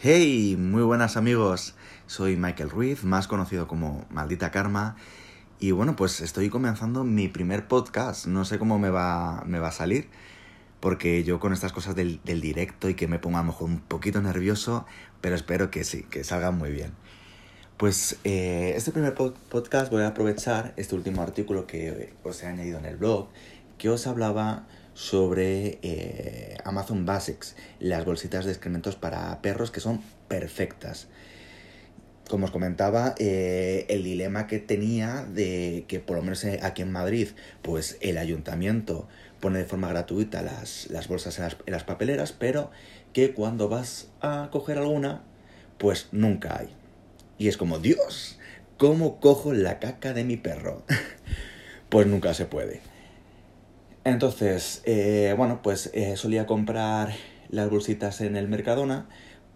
Hey, muy buenas amigos. Soy Michael Ruiz, más conocido como Maldita Karma. Y bueno, pues estoy comenzando mi primer podcast. No sé cómo me va, me va a salir, porque yo con estas cosas del, directo y que me ponga a lo mejor un poquito nervioso, pero espero que sí, que salga muy bien. Pues eh, este primer podcast voy a aprovechar este último artículo que os he añadido en el blog, que os hablaba sobre eh, Amazon Basics, las bolsitas de excrementos para perros que son perfectas. Como os comentaba, eh, el dilema que tenía de que por lo menos aquí en Madrid, pues el ayuntamiento pone de forma gratuita las, las bolsas en las, en las papeleras, pero que cuando vas a coger alguna, pues nunca hay. Y es como, Dios, ¿cómo cojo la caca de mi perro? pues nunca se puede. Entonces, eh, bueno, pues eh, solía comprar las bolsitas en el Mercadona,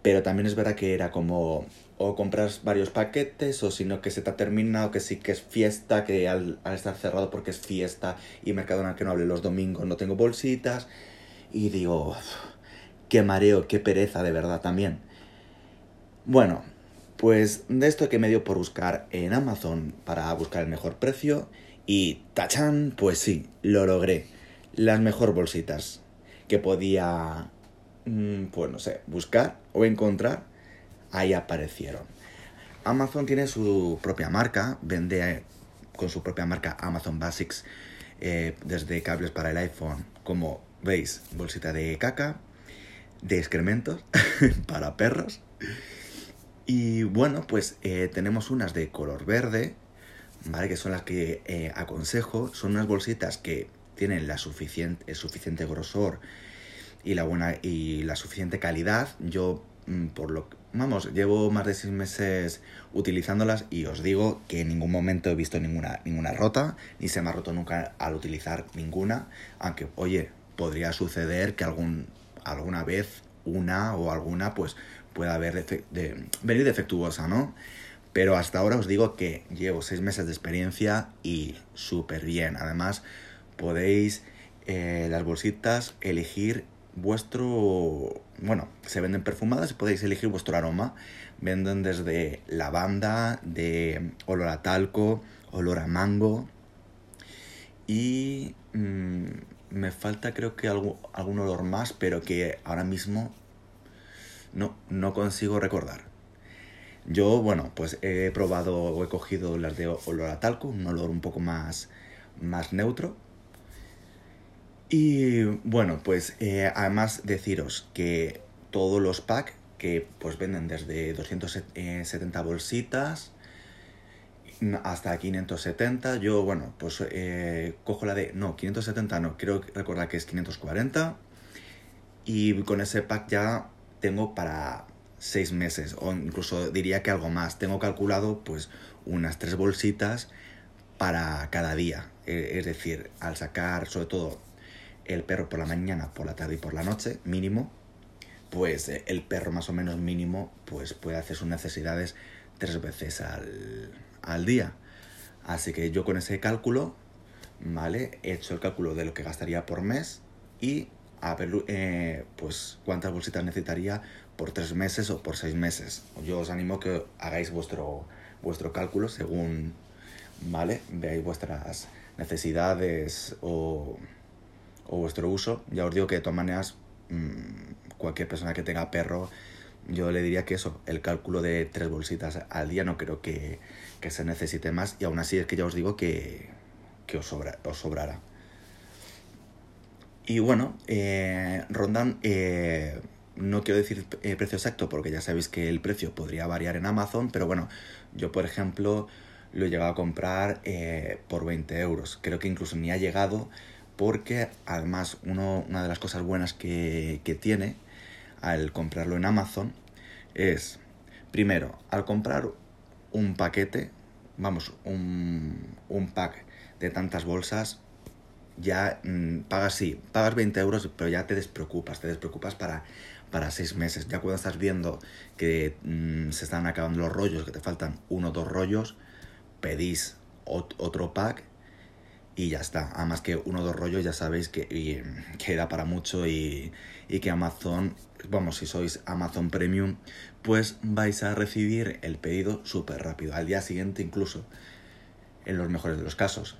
pero también es verdad que era como o compras varios paquetes o si no que se te ha terminado, que sí que es fiesta, que al, estar cerrado porque es fiesta y Mercadona que no hable los domingos no tengo bolsitas y digo, qué mareo, qué pereza de verdad también. Bueno, pues de esto que me dio por buscar en Amazon para buscar el mejor precio y tachan, pues sí, lo logré las mejor bolsitas que podía, mm, pues no sé, buscar o encontrar, ahí aparecieron. Amazon tiene su propia marca, vende eh, con su propia marca Amazon Basics eh, desde cables para el iPhone, como veis, bolsita de caca, de excrementos para perros. Y bueno, pues eh, tenemos unas de color verde, ¿vale? Que son las que aconsejo. Son unas bolsitas que tienen la suficiente, el suficiente grosor y la buena y la suficiente calidad. Yo, mm, por lo vamos, llevo más de seis meses utilizándolas y os digo que en ningún momento he visto ninguna, ninguna rota, ni se me ha roto nunca al utilizar ninguna, aunque, oye, podría suceder que algún, alguna vez una o alguna pues pueda haber de, venir defectuosa, ¿no? Pero hasta ahora os digo que llevo seis meses de experiencia y súper bien. Además, podéis eh, las bolsitas elegir vuestro bueno se venden perfumadas y podéis elegir vuestro aroma. Venden desde lavanda de olor a talco olor a mango. Y mm, me falta creo que algo, algún olor más pero que ahora mismo no no consigo recordar. Yo bueno pues he probado o he cogido las de olor a talco un olor un poco más más neutro y bueno, pues eh, además deciros que todos los packs que pues venden desde 270 bolsitas hasta 570, yo bueno, pues eh, cojo la de, no, 570 no, quiero recordar que es 540 y con ese pack ya tengo para 6 meses o incluso diría que algo más, tengo calculado pues unas 3 bolsitas para cada día, eh, es decir, al sacar sobre todo el perro por la mañana, por la tarde y por la noche, mínimo, pues eh, el perro más o menos mínimo pues puede hacer sus necesidades tres veces al, día. Así que yo con ese cálculo, ¿vale? He hecho el cálculo de lo que gastaría por mes y a ver eh, pues cuántas bolsitas necesitaría por tres meses o por seis meses. Yo os animo que hagáis vuestro, vuestro cálculo según, ¿vale? Veáis vuestras necesidades o o vuestro uso. Ya os digo que de todas maneras, mm, cualquier persona que tenga perro, yo le diría que eso, el cálculo de tres bolsitas al día no creo que, se necesite más y aún así es que ya os digo que, os, sobra, os sobrará. Y bueno, eh, rondan, eh, no quiero decir el precio exacto porque ya sabéis que el precio podría variar en Amazon, pero bueno, yo por ejemplo lo he llegado a comprar eh, por 20 euros. Creo que incluso ni ha llegado porque además uno, una de las cosas buenas que, tiene al comprarlo en Amazon es, primero, al comprar un paquete, vamos, un, un pack de tantas bolsas, ya mm, pagas, sí, pagas 20 euros, pero ya te despreocupas, te despreocupas para, para seis meses. Ya cuando estás viendo que mm, se están acabando los rollos, que te faltan uno o dos rollos, pedís otro pack y ya está. Además que uno o dos rollos ya sabéis que, queda para mucho y, que Amazon vamos, si sois Amazon Premium, pues vais a recibir el pedido súper rápido, al día siguiente incluso, en los mejores de los casos.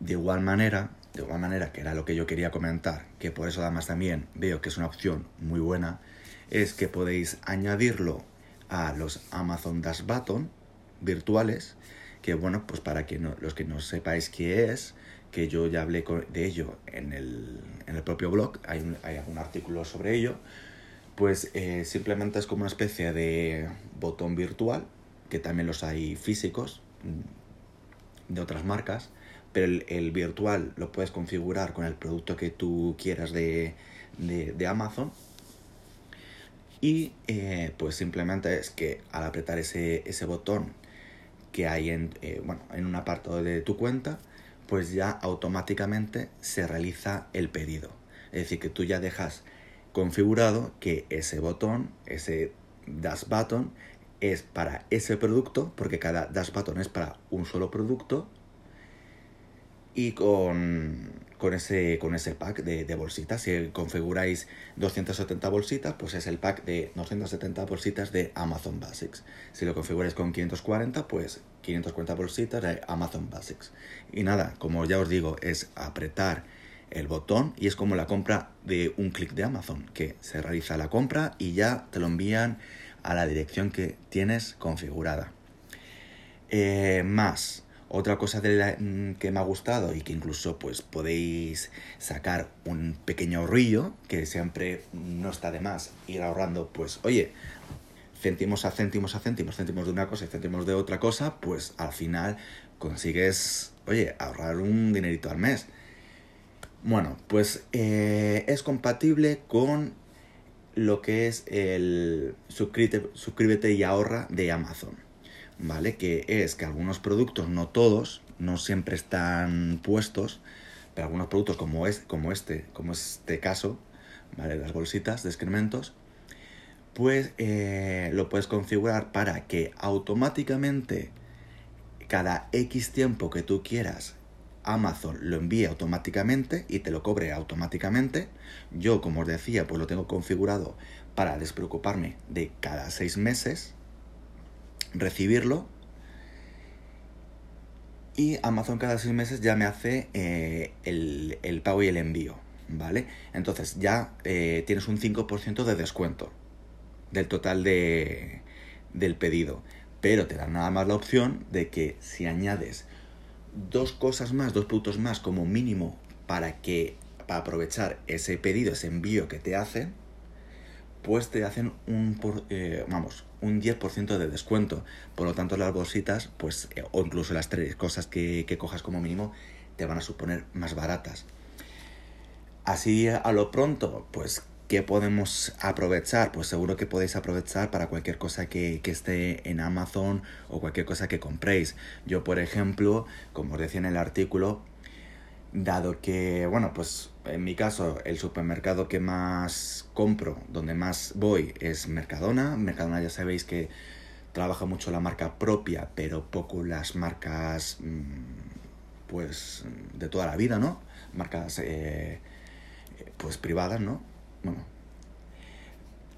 De igual manera, de igual manera que era lo que yo quería comentar, que por eso además también veo que es una opción muy buena, es que podéis añadirlo a los Amazon Dash Button virtuales, que bueno, pues para que los que no sepáis qué es, que yo ya hablé de ello en el, en el propio blog, hay, hay algún artículo sobre ello, pues eh, simplemente es como una especie de botón virtual, que también los hay físicos mm, de otras marcas, pero el, virtual lo puedes configurar con el producto que tú quieras de, de, Amazon. Y eh, pues simplemente es que al apretar ese, ese botón que hay en, eh, bueno, en un apartado de tu cuenta, pues ya automáticamente se realiza el pedido. Es decir, que tú ya dejas configurado que ese botón, ese dash button, es para ese producto, porque cada dash button es para un solo producto, y con, con, ese, con ese pack de, de, bolsitas. Si configuráis 270 bolsitas, pues es el pack de 270 bolsitas de Amazon Basics. Si lo configuráis con 540, pues 540 bolsitas de Amazon Basics. Y nada, como ya os digo, es apretar el botón y es como la compra de un clic de Amazon, que se realiza la compra y ya te lo envían a la dirección que tienes configurada. Eh, más, otra cosa mm, que me ha gustado y que incluso pues podéis sacar un pequeño ahorrillo, que siempre no está de más ir ahorrando, pues oye, céntimos a céntimos a céntimos, céntimos de una cosa y céntimos de otra cosa, pues al final consigues, oye, ahorrar un dinerito al mes. Bueno, pues eh, es compatible con lo que es el suscríbete y ahorra de Amazon. ¿Vale? Que es que algunos productos, no todos, no siempre están puestos, pero algunos productos como, es, como este, como este caso, ¿vale? Las bolsitas de excrementos, pues eh, lo puedes configurar para que automáticamente cada X tiempo que tú quieras Amazon lo envíe automáticamente y te lo cobre automáticamente. Yo, como os decía, pues lo tengo configurado para despreocuparme de cada seis meses, recibirlo y Amazon cada seis meses ya me hace eh, el, pago y el envío, ¿vale? Entonces ya eh, tienes un 5% de descuento del total de, del pedido, pero te dan nada más la opción de que si añades dos cosas más, dos productos más como mínimo para que para aprovechar ese pedido, ese envío que te hacen, pues te hacen un, por, eh, vamos, un 10% de descuento. Por lo tanto, las bolsitas, pues, eh, o incluso las tres cosas que, que cojas como mínimo, te van a suponer más baratas. Así a lo pronto, pues, ¿qué podemos aprovechar? Pues seguro que podéis aprovechar para cualquier cosa que, que, esté en Amazon o cualquier cosa que compréis. Yo, por ejemplo, como os decía en el artículo, dado que, bueno, pues en mi caso el supermercado que más compro, donde más voy es Mercadona. Mercadona ya sabéis que trabaja mucho la marca propia, pero poco las marcas, mm, pues, de toda la vida, ¿no? Marcas, eh, pues, privadas, ¿no? Bueno.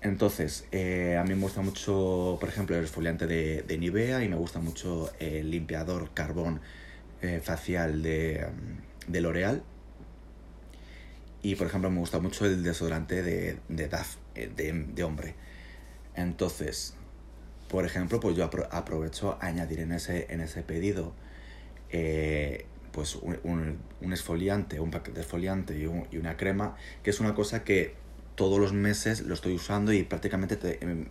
Entonces, eh, a mí me gusta mucho, por ejemplo, el esfoliante de, Nivea y me gusta mucho el limpiador carbón eh, facial de de L'Oreal. Y por ejemplo me gusta mucho el desodorante de, de DAF, eh, de, hombre. Entonces, por ejemplo, pues yo aprovecho a añadir en ese, en ese pedido eh, pues un, un, esfoliante, un paquete de esfoliante y, una crema, que es una cosa que todos los meses lo estoy usando y prácticamente em,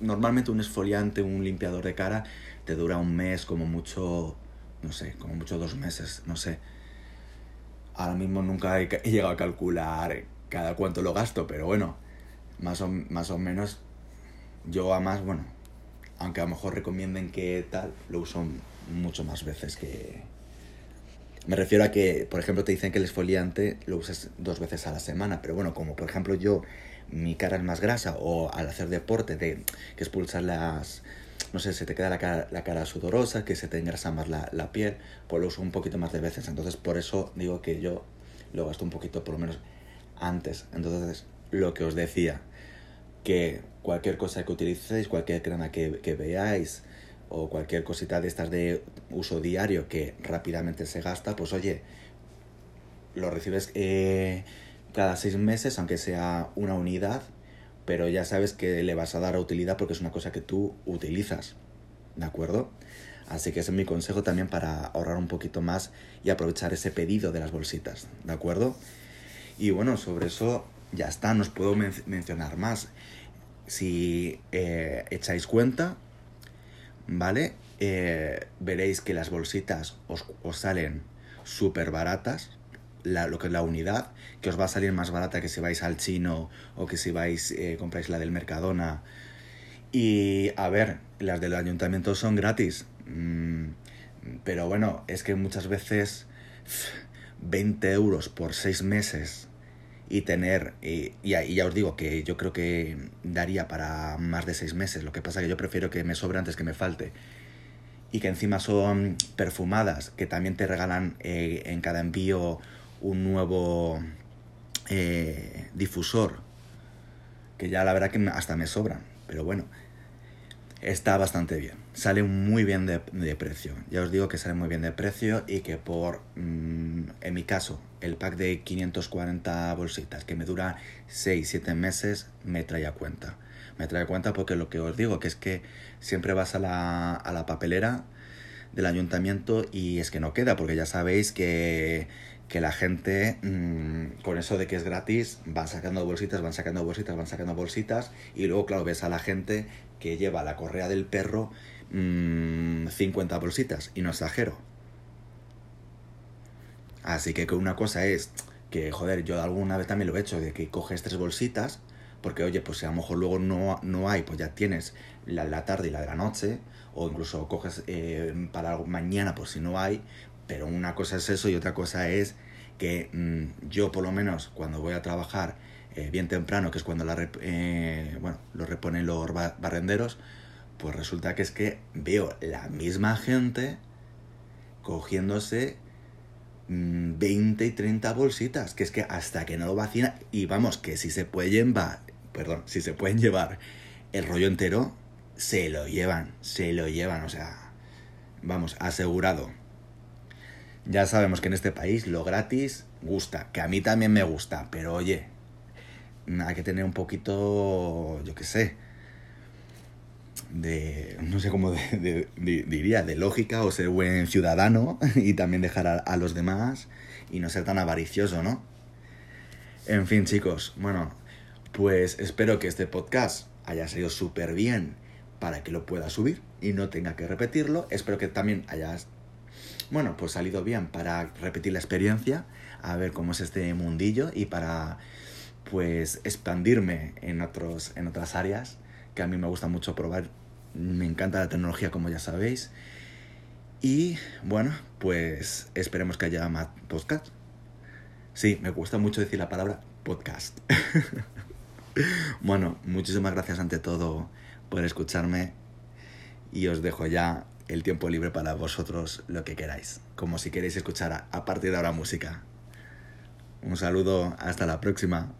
normalmente un esfoliante, un limpiador de cara te dura un mes, como mucho, no sé, como mucho dos meses, no sé. Ahora mismo nunca he, llegado a calcular cada cuánto lo gasto, pero bueno, más o, más o menos yo a más, bueno, aunque a lo mejor recomienden que tal, lo uso mucho más veces que... Me refiero a que, por ejemplo, te dicen que el esfoliante lo uses dos veces a la semana, pero bueno, como por ejemplo yo, mi cara es más grasa o al hacer deporte, de, que expulsar las, no sé, se te queda la cara, sudorosa, que se te engrasa más la, la, piel, pues lo uso un poquito más de veces. Entonces, por eso digo que yo lo gasto un poquito, por lo menos, antes. Entonces, lo que os decía, que cualquier cosa que utilicéis, cualquier crema que, veáis o cualquier cosita de estas de uso diario que rápidamente se gasta, pues oye, lo recibes eh, cada seis meses, aunque sea una unidad, pero ya sabes que le vas a dar utilidad porque es una cosa que tú utilizas, ¿de acuerdo? Así que ese es mi consejo también para ahorrar un poquito más y aprovechar ese pedido de las bolsitas, ¿de acuerdo? Y bueno, sobre eso ya está, no os puedo mencionar más. Si eh, echáis cuenta, ¿vale? Eh, veréis que las bolsitas os, salen súper baratas, lo que es la unidad, que os va a salir más barata que si vais al chino o que si vais, eh, compráis la del Mercadona. Y a ver, las del ayuntamiento son gratis. Mm, pero bueno, es que muchas veces 20 euros por 6 meses y tener, y, ya os digo que yo creo que daría para más de seis meses, lo que pasa que yo prefiero que me sobre antes que me falte. Y que encima son perfumadas, que también te regalan eh, en cada envío un nuevo eh, difusor, que ya la verdad que hasta me sobran, pero bueno, está bastante bien. Sale muy bien de, precio. Ya os digo que sale muy bien de precio y que por, mm, en mi caso, el pack de 540 bolsitas que me dura 6-7 meses me trae a cuenta. Me trae a cuenta porque lo que os digo que es que siempre vas a la, a la papelera del ayuntamiento y es que no queda porque ya sabéis que, que la gente mm, con eso de que es gratis van sacando bolsitas, van sacando bolsitas, van sacando bolsitas y luego claro ves a la gente que lleva la correa del perro 50 mm, bolsitas y no exagero. Así que una cosa es que, joder, yo alguna vez también lo he hecho, de que coges tres bolsitas, porque oye, pues si a lo mejor luego no, no hay, pues ya tienes la de la tarde y la de la noche, o incluso coges eh, para mañana por si no hay, pero una cosa es eso y otra cosa es que mm, yo por lo menos cuando voy a trabajar eh, bien temprano, que es cuando la eh, bueno, lo reponen los barrenderos, pues resulta que es que veo la misma gente cogiéndose 20 y 30 bolsitas, que es que hasta que no lo vacina, y vamos, que si se puede llevar, perdón, si se pueden llevar el rollo entero, se lo llevan, se lo llevan, o sea, vamos, asegurado. Ya sabemos que en este país lo gratis gusta, que a mí también me gusta, pero oye, hay que tener un poquito, yo qué sé, de, no sé cómo diría, de lógica o ser buen ciudadano y también dejar a, los demás y no ser tan avaricioso, ¿no? En fin, chicos, bueno, pues espero que este podcast haya salido súper bien para que lo pueda subir y no tenga que repetirlo. Espero que también hayas, bueno, pues salido bien para repetir la experiencia, a ver cómo es este mundillo y para, pues, expandirme en, otros, en otras áreas que a mí me gusta mucho probar me encanta la tecnología, como ya sabéis. Y bueno, pues esperemos que haya más podcast. Sí, me gusta mucho decir la palabra podcast. bueno, muchísimas gracias ante todo por escucharme y os dejo ya el tiempo libre para vosotros lo que queráis, como si queréis escuchar a partir de ahora música. Un saludo, hasta la próxima.